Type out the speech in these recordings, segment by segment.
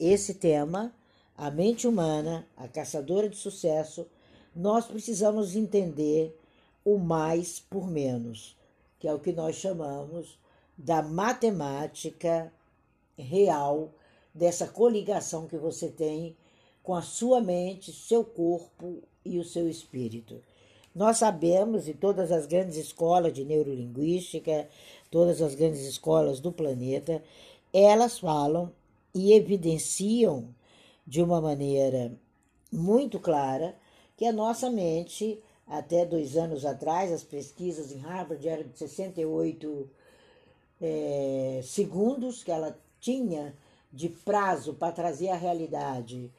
esse tema, a mente humana, a caçadora de sucesso, nós precisamos entender o mais por menos, que é o que nós chamamos da matemática real dessa coligação que você tem com a sua mente, seu corpo e o seu espírito. Nós sabemos, e todas as grandes escolas de neurolinguística, todas as grandes escolas do planeta, elas falam e evidenciam de uma maneira muito clara que a nossa mente, até dois anos atrás, as pesquisas em Harvard eram de 68 é, segundos que ela tinha de prazo para trazer à realidade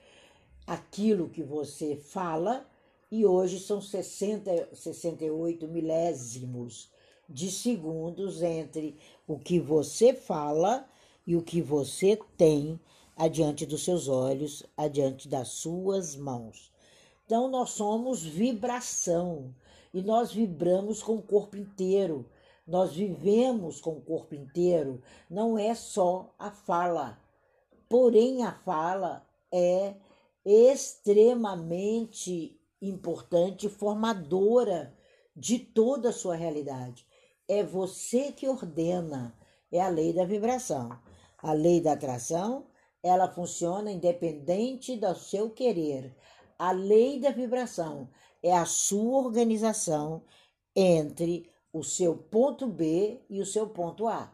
aquilo que você fala, e hoje são 60, 68 milésimos de segundos entre o que você fala e o que você tem adiante dos seus olhos, adiante das suas mãos. Então, nós somos vibração e nós vibramos com o corpo inteiro. Nós vivemos com o corpo inteiro, não é só a fala. Porém, a fala é extremamente importante, formadora de toda a sua realidade. É você que ordena, é a lei da vibração. A lei da atração, ela funciona independente do seu querer. A lei da vibração é a sua organização entre o seu ponto B e o seu ponto A.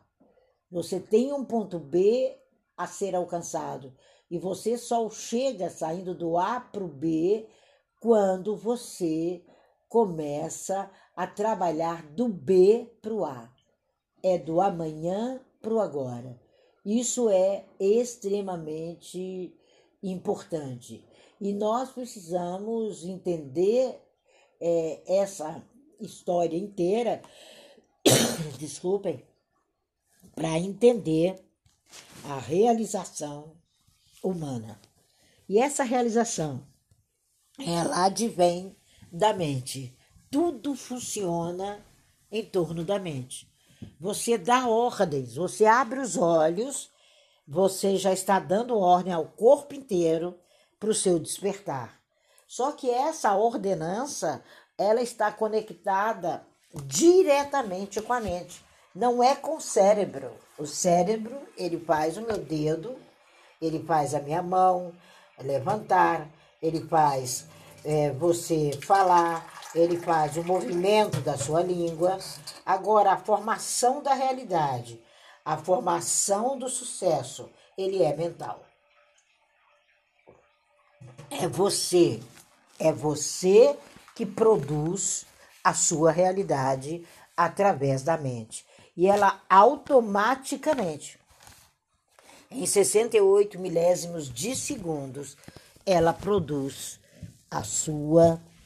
Você tem um ponto B a ser alcançado. E você só chega saindo do A para o B quando você começa a trabalhar do B para o A. É do amanhã para o agora. Isso é extremamente importante. E nós precisamos entender é, essa história inteira, desculpem, para entender a realização humana. E essa realização, ela advém da mente. Tudo funciona em torno da mente. Você dá ordens, você abre os olhos, você já está dando ordem ao corpo inteiro para o seu despertar. Só que essa ordenança, ela está conectada diretamente com a mente não é com o cérebro. O cérebro, ele faz o meu dedo, ele faz a minha mão levantar, ele faz é, você falar, ele faz o movimento da sua língua. Agora, a formação da realidade, a formação do sucesso, ele é mental. É você, é você que produz a sua realidade através da mente e ela automaticamente, em 68 milésimos de segundos, ela produz a sua realidade.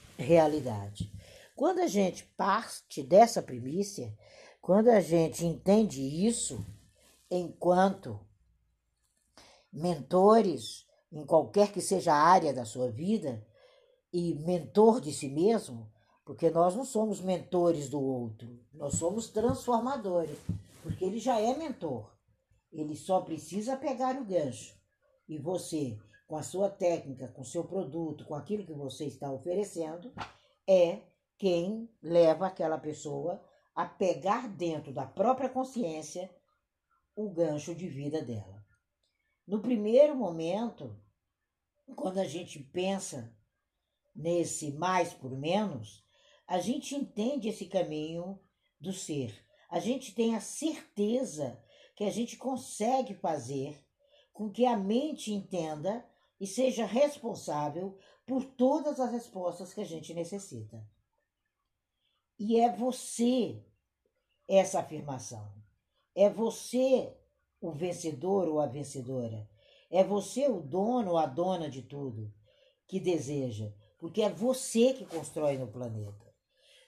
Quando a gente parte dessa primícia, quando a gente entende isso, enquanto mentores, em qualquer que seja a área da sua vida, e mentor de si mesmo, porque nós não somos mentores do outro, nós somos transformadores, porque ele já é mentor. Ele só precisa pegar o gancho. E você, com a sua técnica, com o seu produto, com aquilo que você está oferecendo, é quem leva aquela pessoa a pegar dentro da própria consciência o gancho de vida dela. No primeiro momento, quando a gente pensa nesse mais por menos, a gente entende esse caminho do ser. A gente tem a certeza que a gente consegue fazer com que a mente entenda e seja responsável por todas as respostas que a gente necessita. E é você essa afirmação. É você o vencedor ou a vencedora. É você o dono ou a dona de tudo que deseja, porque é você que constrói no planeta.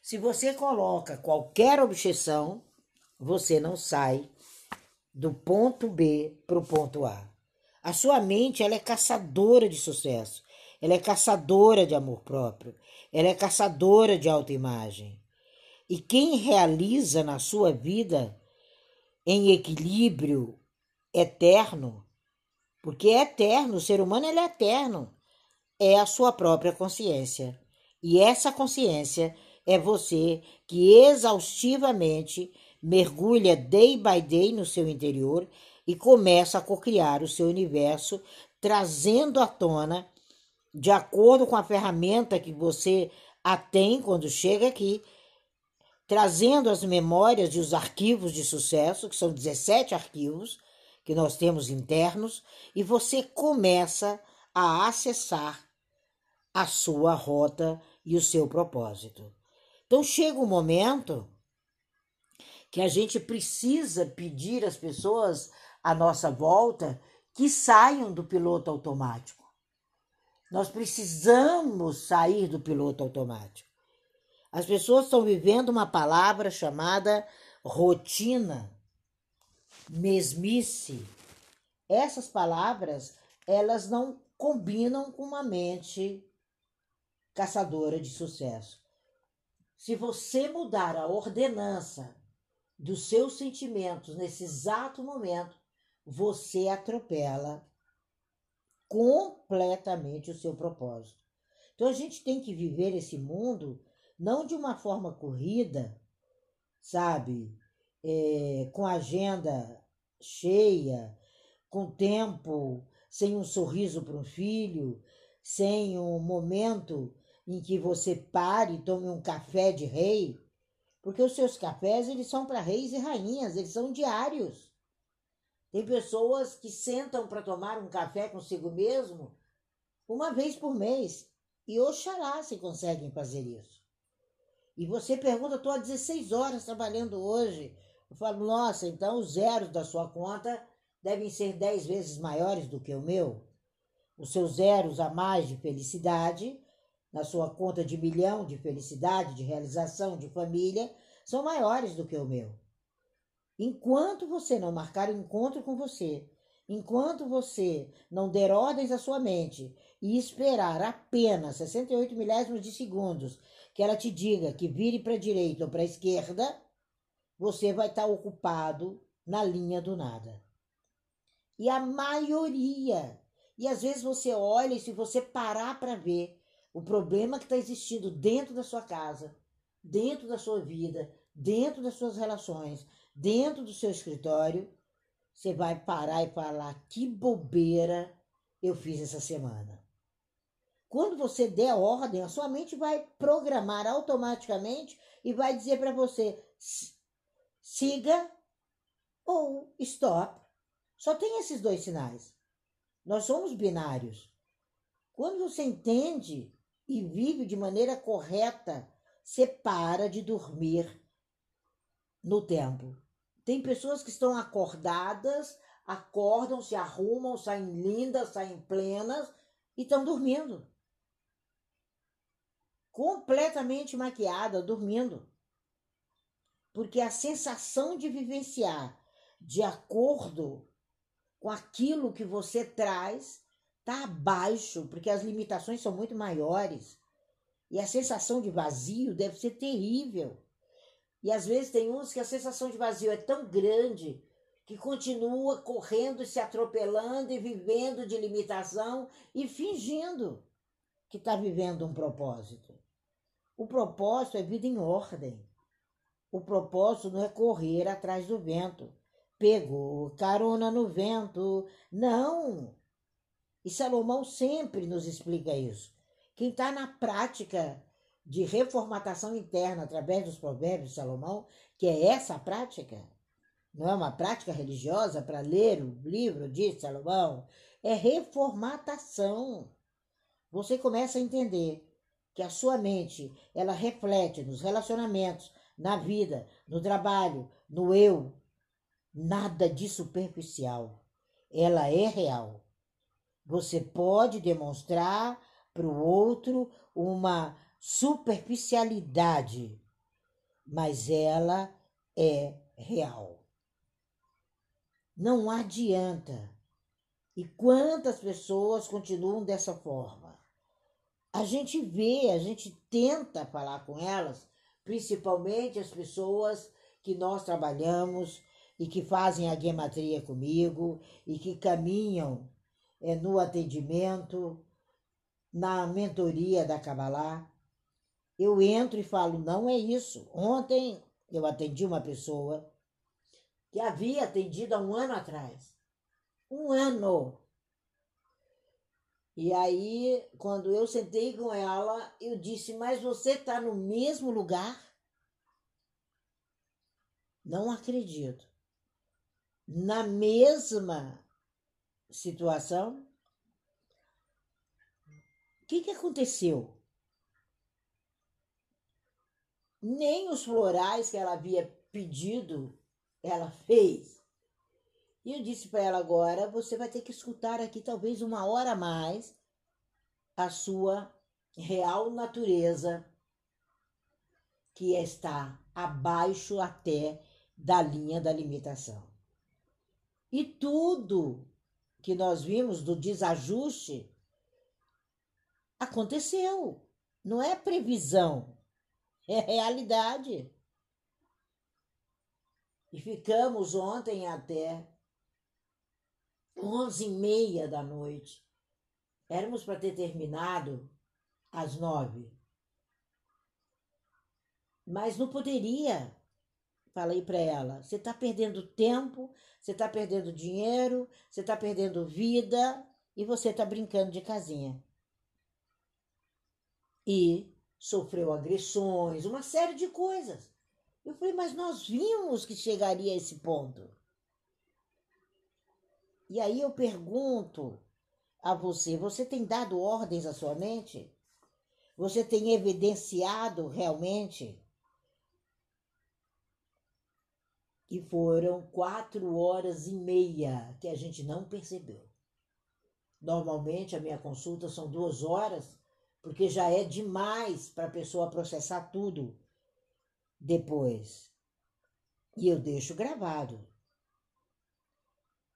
Se você coloca qualquer objeção, você não sai do ponto B para o ponto A. A sua mente ela é caçadora de sucesso, ela é caçadora de amor próprio, ela é caçadora de autoimagem. E quem realiza na sua vida em equilíbrio eterno Porque é eterno, o ser humano ele é eterno. É a sua própria consciência. E essa consciência é você que exaustivamente mergulha day by day no seu interior e começa a cocriar o seu universo, trazendo à tona, de acordo com a ferramenta que você a tem quando chega aqui, trazendo as memórias e os arquivos de sucesso, que são 17 arquivos que nós temos internos, e você começa a acessar a sua rota e o seu propósito. Então chega um momento que a gente precisa pedir às pessoas à nossa volta que saiam do piloto automático. Nós precisamos sair do piloto automático. As pessoas estão vivendo uma palavra chamada rotina, mesmice. Essas palavras, elas não combinam com uma mente caçadora de sucesso. Se você mudar a ordenança dos seus sentimentos nesse exato momento, você atropela completamente o seu propósito. Então a gente tem que viver esse mundo não de uma forma corrida, sabe? É, com agenda cheia, com tempo, sem um sorriso para um filho, sem um momento em que você pare e tome um café de rei, porque os seus cafés eles são para reis e rainhas, eles são diários. Tem pessoas que sentam para tomar um café consigo mesmo uma vez por mês. E oxalá se conseguem fazer isso. E você pergunta, estou há 16 horas trabalhando hoje. Eu falo, nossa, então os zeros da sua conta devem ser 10 vezes maiores do que o meu. Os seus zeros a mais de felicidade na sua conta de milhão de felicidade, de realização, de família, são maiores do que o meu. Enquanto você não marcar um encontro com você, enquanto você não der ordens à sua mente e esperar apenas 68 milésimos de segundos que ela te diga que vire para a direita ou para a esquerda, você vai estar ocupado na linha do nada. E a maioria, e às vezes você olha e se você parar para ver, o problema que está existindo dentro da sua casa, dentro da sua vida, dentro das suas relações, dentro do seu escritório, você vai parar e falar: que bobeira eu fiz essa semana. Quando você der ordem, a sua mente vai programar automaticamente e vai dizer para você: siga ou stop. Só tem esses dois sinais. Nós somos binários. Quando você entende e vive de maneira correta, você para de dormir no tempo. Tem pessoas que estão acordadas, acordam, se arrumam, saem lindas, saem plenas e estão dormindo. Completamente maquiada, dormindo. Porque a sensação de vivenciar de acordo com aquilo que você traz está abaixo, porque as limitações são muito maiores. E a sensação de vazio deve ser terrível. E às vezes tem uns que a sensação de vazio é tão grande que continua correndo, se atropelando e vivendo de limitação e fingindo que está vivendo um propósito. O propósito é vida em ordem. O propósito não é correr atrás do vento. Pegou carona no vento. Não! E Salomão sempre nos explica isso. Quem está na prática de reformatação interna através dos provérbios de Salomão, que é essa prática, não é uma prática religiosa para ler o livro de Salomão, é reformatação. Você começa a entender que a sua mente, ela reflete nos relacionamentos, na vida, no trabalho, no eu, nada de superficial. Ela é real. Você pode demonstrar para o outro uma superficialidade, mas ela é real. Não adianta. E quantas pessoas continuam dessa forma? A gente vê, a gente tenta falar com elas, principalmente as pessoas que nós trabalhamos e que fazem a gematria comigo e que caminham é no atendimento, na mentoria da Kabbalah. Eu entro e falo, não é isso. Ontem eu atendi uma pessoa que havia atendido há um ano atrás. Um ano. E aí, quando eu sentei com ela, eu disse: Mas você está no mesmo lugar? Não acredito. Na mesma situação? O que, que aconteceu? Nem os florais que ela havia pedido, ela fez. E eu disse para ela agora: você vai ter que escutar aqui talvez uma hora a mais a sua real natureza, que está abaixo até da linha da limitação. E tudo que nós vimos do desajuste aconteceu. Não é previsão, é realidade. E ficamos ontem até onze e meia da noite. Éramos para ter terminado às nove. Mas não poderia. Falei para ela: você está perdendo tempo, você está perdendo dinheiro, você está perdendo vida e você está brincando de casinha. E sofreu agressões, uma série de coisas. Eu falei, mas nós vimos que chegaria a esse ponto. E aí eu pergunto a você: você tem dado ordens à sua mente? Você tem evidenciado realmente? E foram quatro horas e meia que a gente não percebeu. Normalmente a minha consulta são duas horas, porque já é demais para a pessoa processar tudo depois. E eu deixo gravado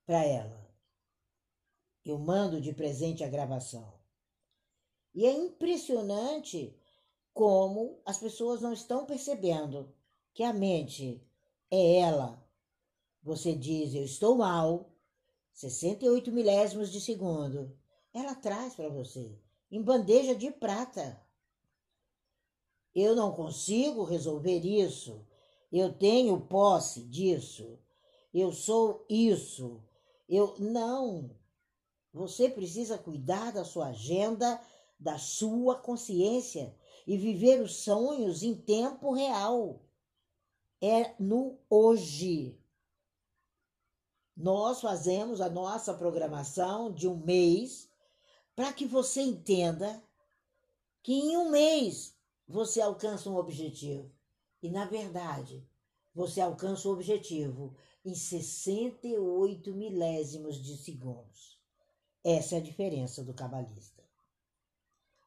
para ela. Eu mando de presente a gravação. E é impressionante como as pessoas não estão percebendo que a mente é ela. Você diz, eu estou mal, 68 milésimos de segundo. Ela traz para você, em bandeja de prata. Eu não consigo resolver isso. Eu tenho posse disso. Eu sou isso. Eu não. Você precisa cuidar da sua agenda, da sua consciência e viver os sonhos em tempo real. É no hoje. Nós fazemos a nossa programação de um mês para que você entenda que em um mês você alcança um objetivo. E, na verdade, você alcança o objetivo em 68 milésimos de segundos. Essa é a diferença do cabalista.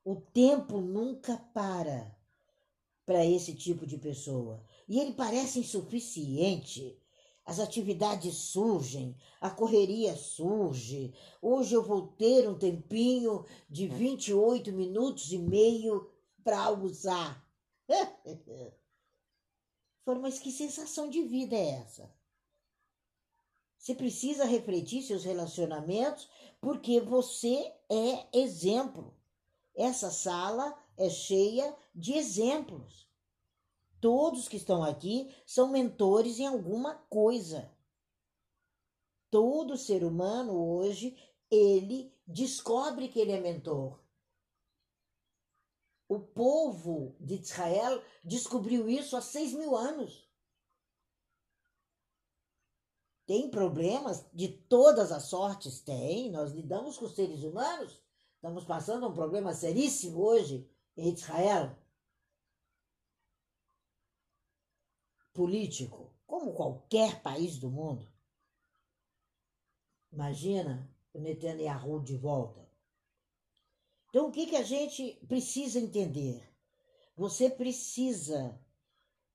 O tempo nunca para para esse tipo de pessoa. E ele parece insuficiente. As atividades surgem, a correria surge. Hoje eu vou ter um tempinho de 28 minutos e meio para almoçar. Falei, mas que sensação de vida é essa? Você precisa refletir seus relacionamentos porque você é exemplo. Essa sala é cheia de exemplos. Todos que estão aqui são mentores em alguma coisa. Todo ser humano hoje, ele descobre que ele é mentor. O povo de Israel descobriu isso há seis mil anos. Tem problemas de todas as sortes? Tem. Nós lidamos com seres humanos. Estamos passando um problema seríssimo hoje em Israel. Político, como qualquer país do mundo. Imagina o Netanyahu de volta. Então, o que, que a gente precisa entender? Você precisa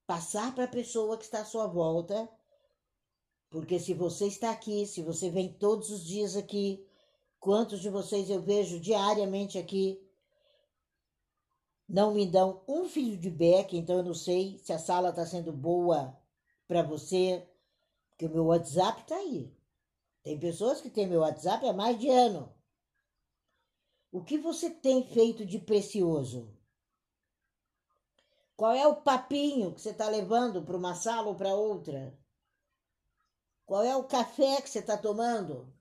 passar para a pessoa que está à sua volta, porque se você está aqui, se você vem todos os dias aqui, quantos de vocês eu vejo diariamente aqui, não me dão um feedback, então eu não sei se a sala está sendo boa para você, porque o meu WhatsApp está aí. Tem pessoas que têm meu WhatsApp há mais de ano O que você tem feito de precioso? Qual é o papinho que você está levando para uma sala ou para outra? Qual é o café que você está tomando?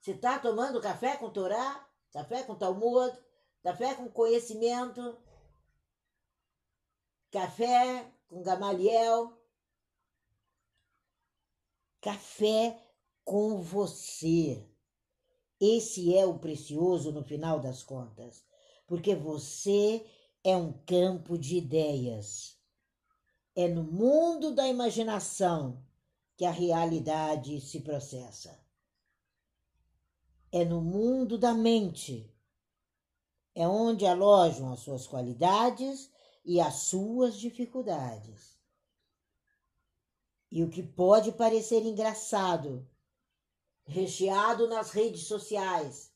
Você está tomando café com Torá? Café com Talmud? Café com conhecimento? Café com Gamaliel? Café com você. Esse é o precioso no final das contas, porque você é um campo de ideias. É no mundo da imaginação que a realidade se processa. É no mundo da mente. É onde alojam as suas qualidades e as suas dificuldades. E o que pode parecer engraçado, recheado nas redes sociais,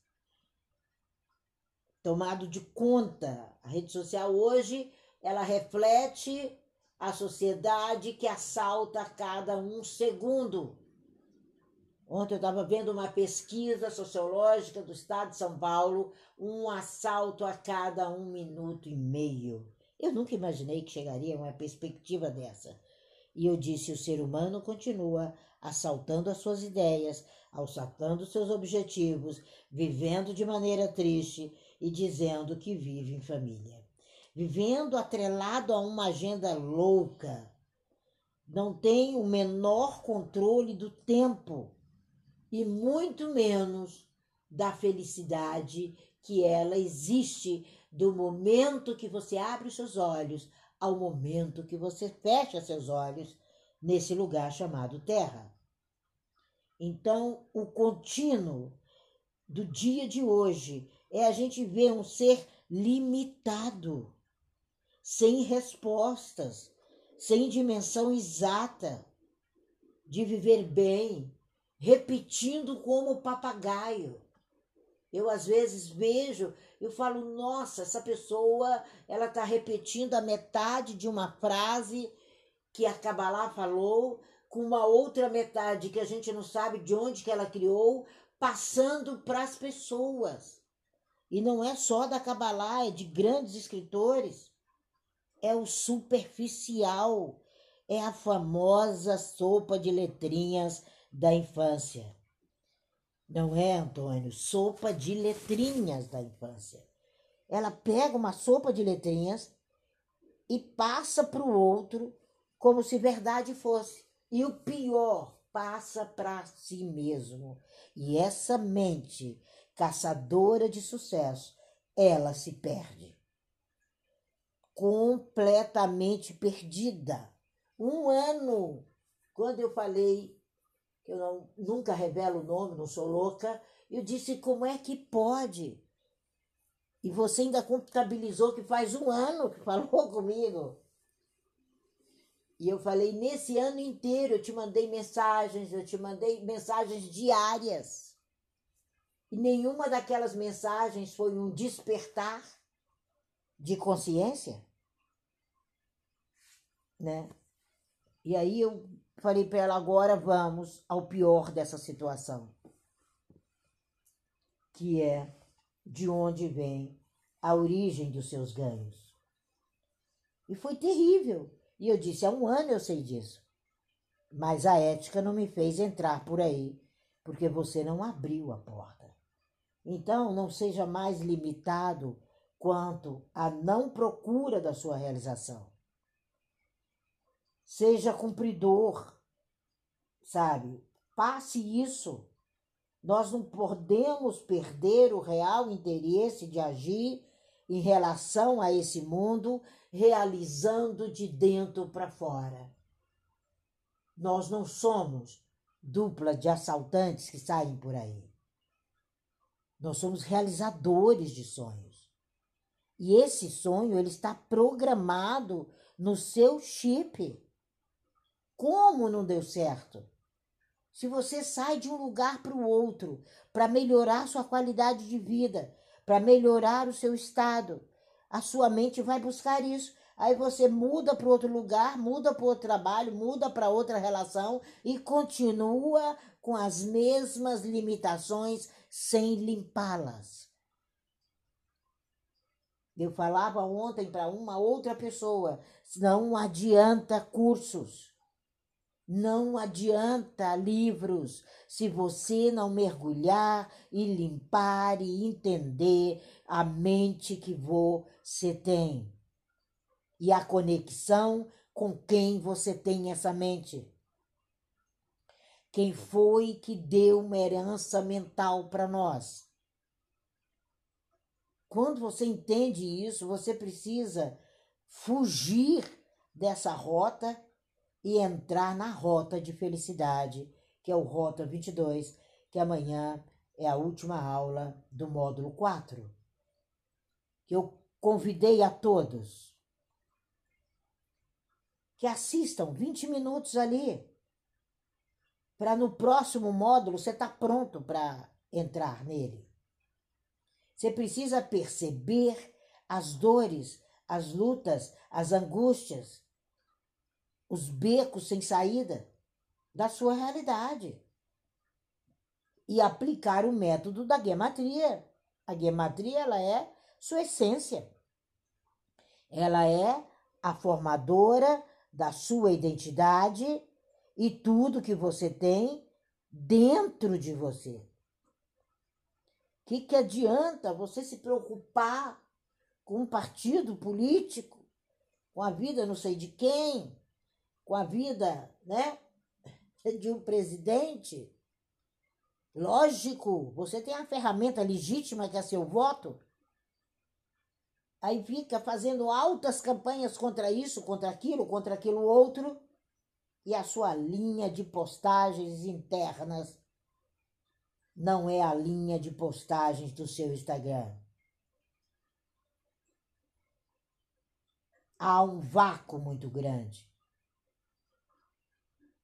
tomado de conta. A rede social hoje, ela reflete a sociedade que assalta a cada um segundo. Ontem eu estava vendo uma pesquisa sociológica do estado de São Paulo, um assalto a cada um minuto e meio. Eu nunca imaginei que chegaria a uma perspectiva dessa. E eu disse: o ser humano continua assaltando as suas ideias, assaltando seus objetivos, vivendo de maneira triste e dizendo que vive em família vivendo atrelado a uma agenda louca, não tem o menor controle do tempo e muito menos da felicidade que ela existe do momento que você abre os seus olhos ao momento que você fecha seus olhos nesse lugar chamado Terra. Então, o contínuo do dia de hoje é a gente ver um ser limitado sem respostas, sem dimensão exata de viver bem, repetindo como papagaio. Eu às vezes vejo, eu falo, nossa, essa pessoa, ela está repetindo a metade de uma frase que a Kabbalah falou, com uma outra metade que a gente não sabe de onde que ela criou, passando para as pessoas. E não é só da Kabbalah, é de grandes escritores é o superficial, é a famosa sopa de letrinhas da infância. Não é, Antônio? Sopa de letrinhas da infância. Ela pega uma sopa de letrinhas e passa para o outro como se verdade fosse. E o pior, passa para si mesmo. E essa mente caçadora de sucesso, ela se perde completamente perdida. Um ano, quando eu falei, eu não, nunca revelo o nome, não sou louca, eu disse: como é que pode? E você ainda contabilizou que faz um ano que falou comigo. E eu falei: nesse ano inteiro eu te mandei mensagens, eu te mandei mensagens diárias. E nenhuma daquelas mensagens foi um despertar de consciência, né? E aí eu falei para ela agora vamos ao pior dessa situação, que é de onde vem a origem dos seus ganhos. E foi terrível. E eu disse: há um ano eu sei disso. Mas a ética não me fez entrar por aí, porque você não abriu a porta. Então, não seja mais limitado quanto à não procura da sua realização. Seja cumpridor, sabe? Passe isso. Nós não podemos perder o real interesse de agir em relação a esse mundo, realizando de dentro para fora. Nós não somos dupla de assaltantes que saem por aí. Nós somos realizadores de sonhos. E esse sonho ele está programado no seu chip. Como não deu certo? Se você sai de um lugar para o outro para melhorar sua qualidade de vida, para melhorar o seu estado, a sua mente vai buscar isso. Aí você muda para outro lugar, muda para outro trabalho, muda para outra relação e continua com as mesmas limitações sem limpá-las Eu falava ontem para uma outra pessoa: não adianta cursos, não adianta livros, se você não mergulhar e limpar e entender a mente que você tem e a conexão com quem você tem essa mente. Quem foi que deu uma herança mental para nós? Quando você entende isso, você precisa fugir dessa rota e entrar na rota de felicidade, que é o Rota 22, que amanhã é a última aula do módulo 4. Que eu convidei a todos que assistam 20 minutos ali, para no próximo módulo você estar tá pronto para entrar nele. Você precisa perceber as dores, as lutas, as angústias, os becos sem saída da sua realidade e aplicar o método da gematria. A gematria ela é sua essência. Ela é a formadora da sua identidade e tudo que você tem dentro de você. O que, que adianta você se preocupar com um partido político, com a vida não sei de quem, com a vida, né, de um presidente? Lógico, você tem a ferramenta legítima que é seu voto. Aí fica fazendo altas campanhas contra isso, contra aquilo, contra aquilo outro, e a sua linha de postagens internas não é a linha de postagens do seu Instagram. Há um vácuo muito grande.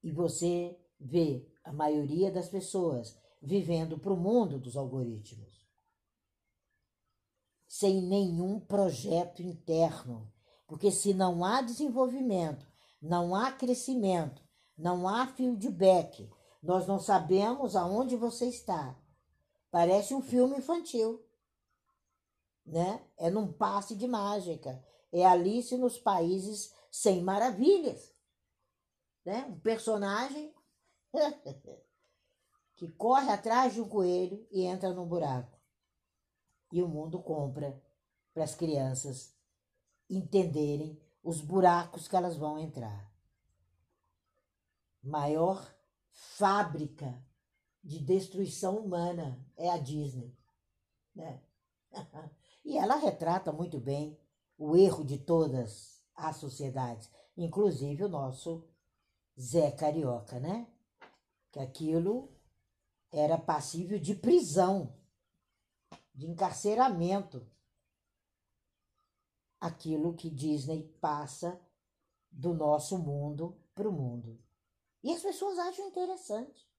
E você vê a maioria das pessoas vivendo para o mundo dos algoritmos sem nenhum projeto interno. Porque se não há desenvolvimento, não há crescimento, não há feedback, nós não sabemos aonde você está. Parece um filme infantil, né? É num passe de mágica. É Alice nos países sem maravilhas, né? Um personagem que corre atrás de um coelho e entra num buraco e o mundo compra para as crianças entenderem os buracos que elas vão entrar. Maior fábrica de destruição humana é a Disney, né? e ela retrata muito bem o erro de todas as sociedades, inclusive o nosso Zé Carioca, né? Que aquilo era passível de prisão de encarceramento aquilo que Disney passa do nosso mundo para o mundo. E as pessoas acham interessante.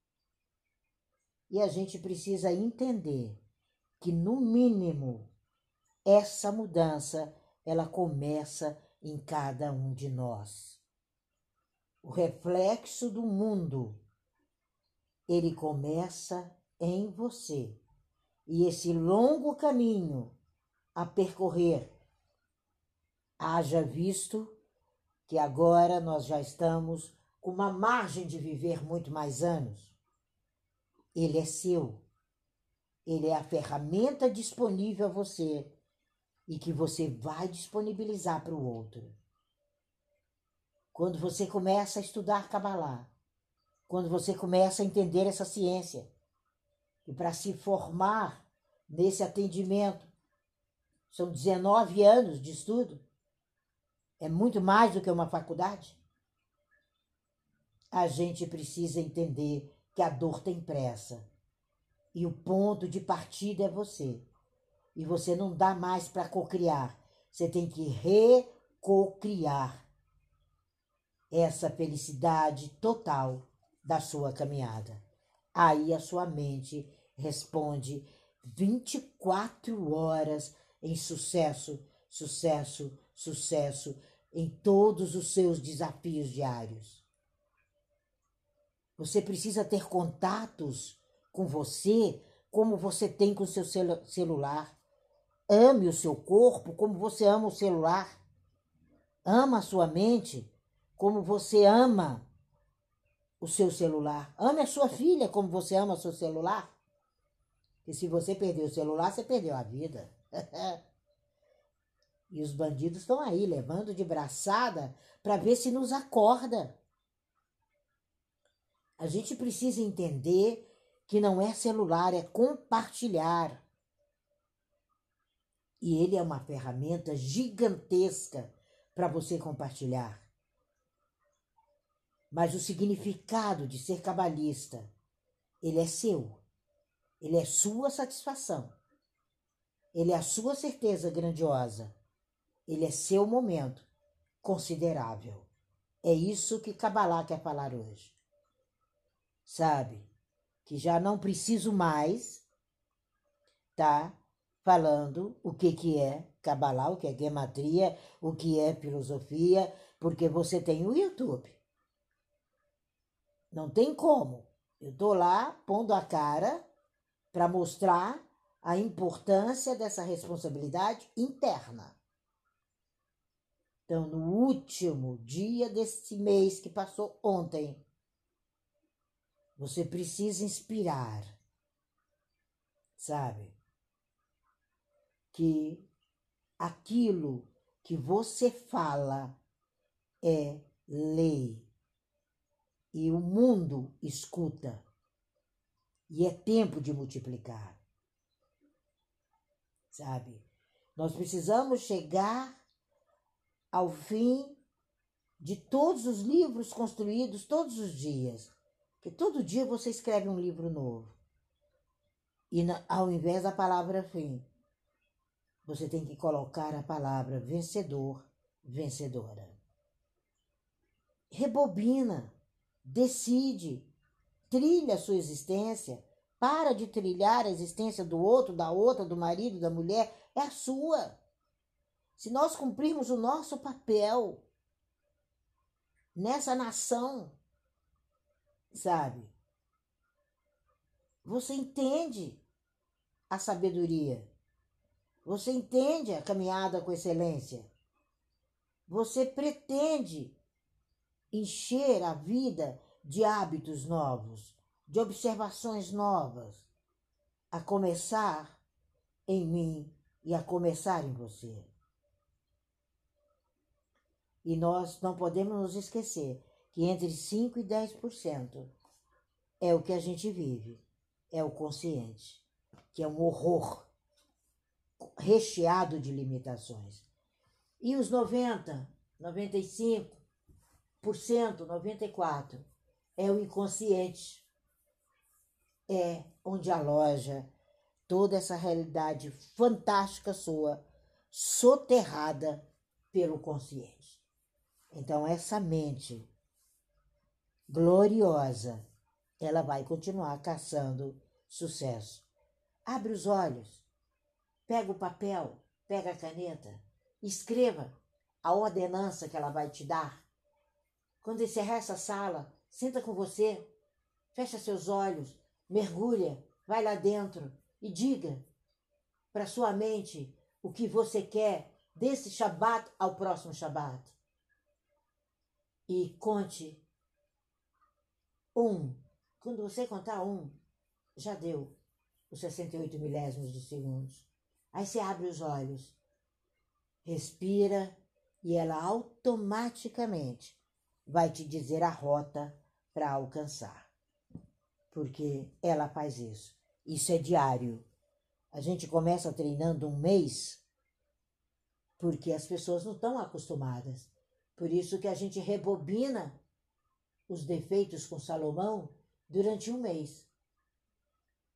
E a gente precisa entender que, no mínimo, essa mudança ela começa em cada um de nós. O reflexo do mundo ele começa em você e esse longo caminho a percorrer, haja visto que agora nós já estamos com uma margem de viver muito mais anos. Ele é seu. Ele é a ferramenta disponível a você e que você vai disponibilizar para o outro. Quando você começa a estudar Kabbalah, quando você começa a entender essa ciência, e para se formar nesse atendimento, são 19 anos de estudo. É muito mais do que uma faculdade. A gente precisa entender que a dor tem pressa. E o ponto de partida é você. E você não dá mais para cocriar. Você tem que recocriar essa felicidade total da sua caminhada. Aí a sua mente responde 24 horas em sucesso, sucesso, sucesso em todos os seus desafios diários. Você precisa ter contatos com você como você tem com seu celu celular. Ame o seu corpo como você ama o celular. Ama a sua mente como você ama o seu celular. Ame a sua filha como você ama o seu celular. E se você perdeu o celular, você perdeu a vida. e os bandidos estão aí, levando de braçada para ver se nos acorda. A gente precisa entender que não é celular, é compartilhar. E ele é uma ferramenta gigantesca para você compartilhar. Mas o significado de ser cabalista, ele é seu. Ele é sua satisfação. Ele é a sua certeza grandiosa. Ele é seu momento considerável. É isso que Kabbalah quer falar hoje. Sabe? Que já não preciso mais tá falando o que que é Kabbalah, o que é gematria, o que é filosofia, porque você tem o YouTube. Não tem como. Eu tô lá pondo a cara para mostrar a importância dessa responsabilidade interna. Então, no último dia desse mês que passou ontem, você precisa inspirar, sabe? Que aquilo que você fala é lei. E o mundo escuta. E é tempo de multiplicar. Sabe? Nós precisamos chegar ao fim de todos os livros construídos todos os dias. Porque todo dia você escreve um livro novo. E ao invés da palavra fim, você tem que colocar a palavra vencedor, vencedora. Rebobina, decide, trilha a sua existência, para de trilhar a existência do outro, da outra, do marido, da mulher, é a sua. Se nós cumprirmos o nosso papel nessa nação, sabe? Você entende a sabedoria. Você entende a caminhada com excelência. Você pretende encher a vida de hábitos novos, de observações novas, a começar em mim e a começar em você. E nós não podemos nos esquecer que entre 5 e 10% é o que a gente vive, é o consciente, que é um horror recheado de limitações. E os 90, 95%, 94% é o inconsciente. É onde aloja toda essa realidade fantástica sua, soterrada pelo consciente. Então, essa mente gloriosa, ela vai continuar caçando sucesso. Abre os olhos, pega o papel, pega a caneta, escreva a ordenança que ela vai te dar. Quando encerrar essa sala, senta com você, fecha seus olhos, mergulha, vai lá dentro e diga para sua mente o que você quer desse Shabat ao próximo Shabat. E conte um. Quando você contar um, já deu os 68 milésimos de segundos. Aí você abre os olhos, respira e ela automaticamente vai te dizer a rota para alcançar. Porque ela faz isso. Isso é diário. A gente começa treinando um mês porque as pessoas não estão acostumadas. Por isso que a gente rebobina os defeitos com Salomão durante um mês.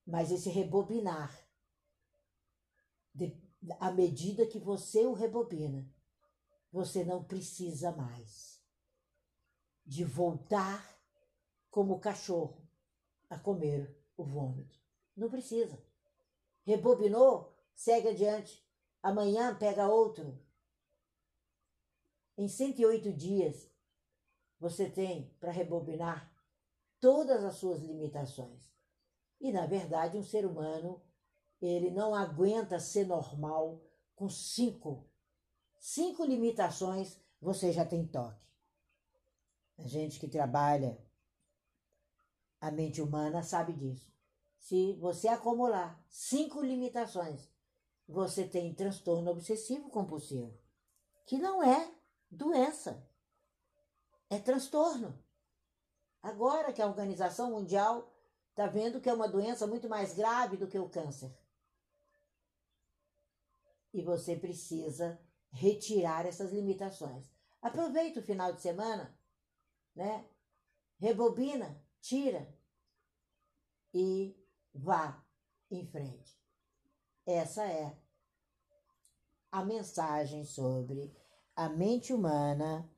Mas esse rebobinar, de, à medida que você o rebobina, você não precisa mais de voltar como cachorro a comer o vômito. Não precisa. Rebobinou, segue adiante. Amanhã pega outro. Em 108 dias, você tem para rebobinar todas as suas limitações. E, na verdade, um ser humano ele não aguenta ser normal com cinco. Cinco limitações você já tem toque. A gente que trabalha a mente humana sabe disso. Se você acumular cinco limitações, você tem transtorno obsessivo compulsivo, que não é doença, é transtorno. Agora que a Organização Mundial está vendo que é uma doença muito mais grave do que o câncer. E você precisa retirar essas limitações. Aproveita o final de semana, né? Rebobina, tira e vá em frente. Essa é a mensagem sobre a mente humana,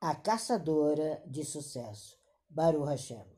a caçadora de sucesso. Baruch Hashem.